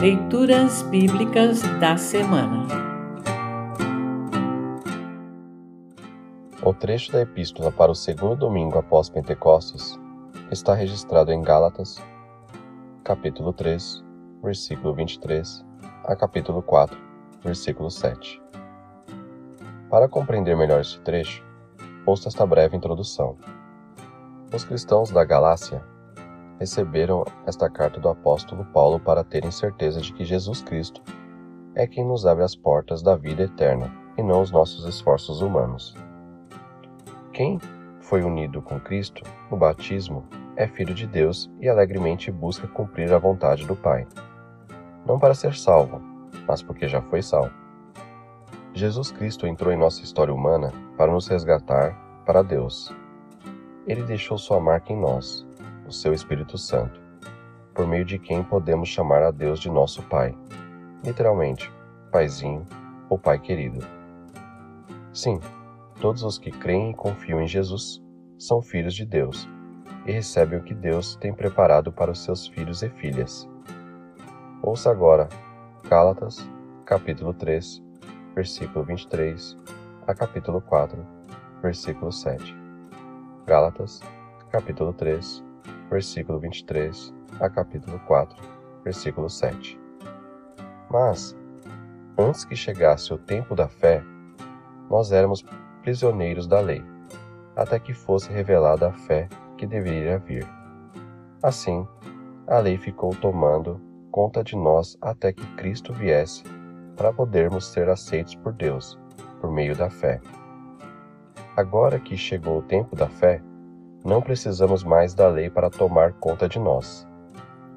Leituras Bíblicas da Semana O trecho da Epístola para o segundo domingo após Pentecostes está registrado em Gálatas, capítulo 3, versículo 23, a capítulo 4, versículo 7. Para compreender melhor este trecho, ouça esta breve introdução. Os cristãos da Galácia receberam esta carta do apóstolo Paulo para terem certeza de que Jesus Cristo é quem nos abre as portas da vida eterna e não os nossos esforços humanos. Quem foi unido com Cristo no batismo é filho de Deus e alegremente busca cumprir a vontade do Pai. Não para ser salvo, mas porque já foi salvo. Jesus Cristo entrou em nossa história humana para nos resgatar para Deus. Ele deixou sua marca em nós, o seu Espírito Santo, por meio de quem podemos chamar a Deus de nosso Pai, literalmente, Paizinho ou Pai querido. Sim, todos os que creem e confiam em Jesus são filhos de Deus e recebem o que Deus tem preparado para os seus filhos e filhas. Ouça agora Gálatas, capítulo 3, versículo 23 a capítulo 4, versículo 7. Gálatas, capítulo 3, versículo 23 a capítulo 4, versículo 7. Mas, antes que chegasse o tempo da fé, nós éramos prisioneiros da lei, até que fosse revelada a fé que deveria vir. Assim, a lei ficou tomando conta de nós até que Cristo viesse para podermos ser aceitos por Deus por meio da fé. Agora que chegou o tempo da fé, não precisamos mais da lei para tomar conta de nós.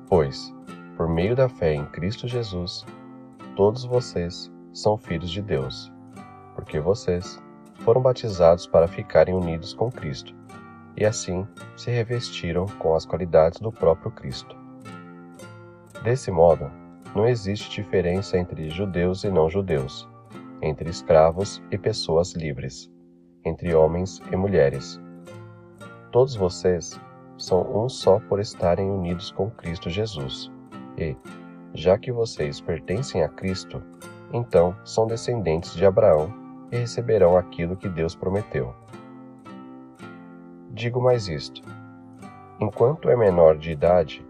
Pois, por meio da fé em Cristo Jesus, todos vocês são filhos de Deus, porque vocês foram batizados para ficarem unidos com Cristo, e assim se revestiram com as qualidades do próprio Cristo. Desse modo, não existe diferença entre judeus e não judeus, entre escravos e pessoas livres, entre homens e mulheres Todos vocês são um só por estarem unidos com Cristo Jesus. E, já que vocês pertencem a Cristo, então são descendentes de Abraão e receberão aquilo que Deus prometeu. Digo mais isto: enquanto é menor de idade,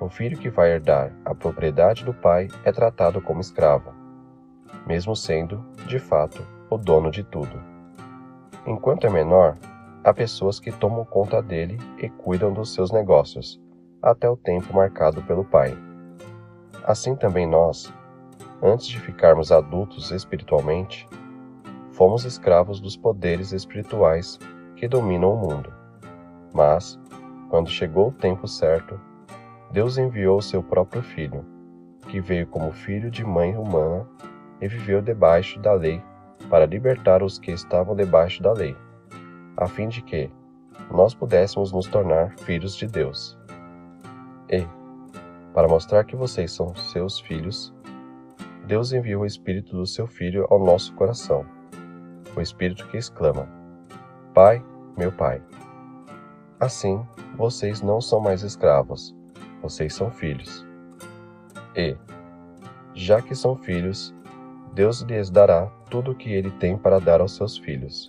o filho que vai herdar a propriedade do pai é tratado como escravo, mesmo sendo, de fato, o dono de tudo. Enquanto é menor, há pessoas que tomam conta dele e cuidam dos seus negócios, até o tempo marcado pelo Pai. Assim também nós, antes de ficarmos adultos espiritualmente, fomos escravos dos poderes espirituais que dominam o mundo. Mas, quando chegou o tempo certo, Deus enviou seu próprio Filho, que veio como filho de mãe humana e viveu debaixo da lei para libertar os que estavam debaixo da lei a fim de que nós pudéssemos nos tornar filhos de Deus. E, para mostrar que vocês são seus filhos, Deus enviou o Espírito do seu Filho ao nosso coração, o Espírito que exclama: Pai, meu Pai. Assim, vocês não são mais escravos, vocês são filhos. E, já que são filhos, Deus lhes dará tudo o que ele tem para dar aos seus filhos.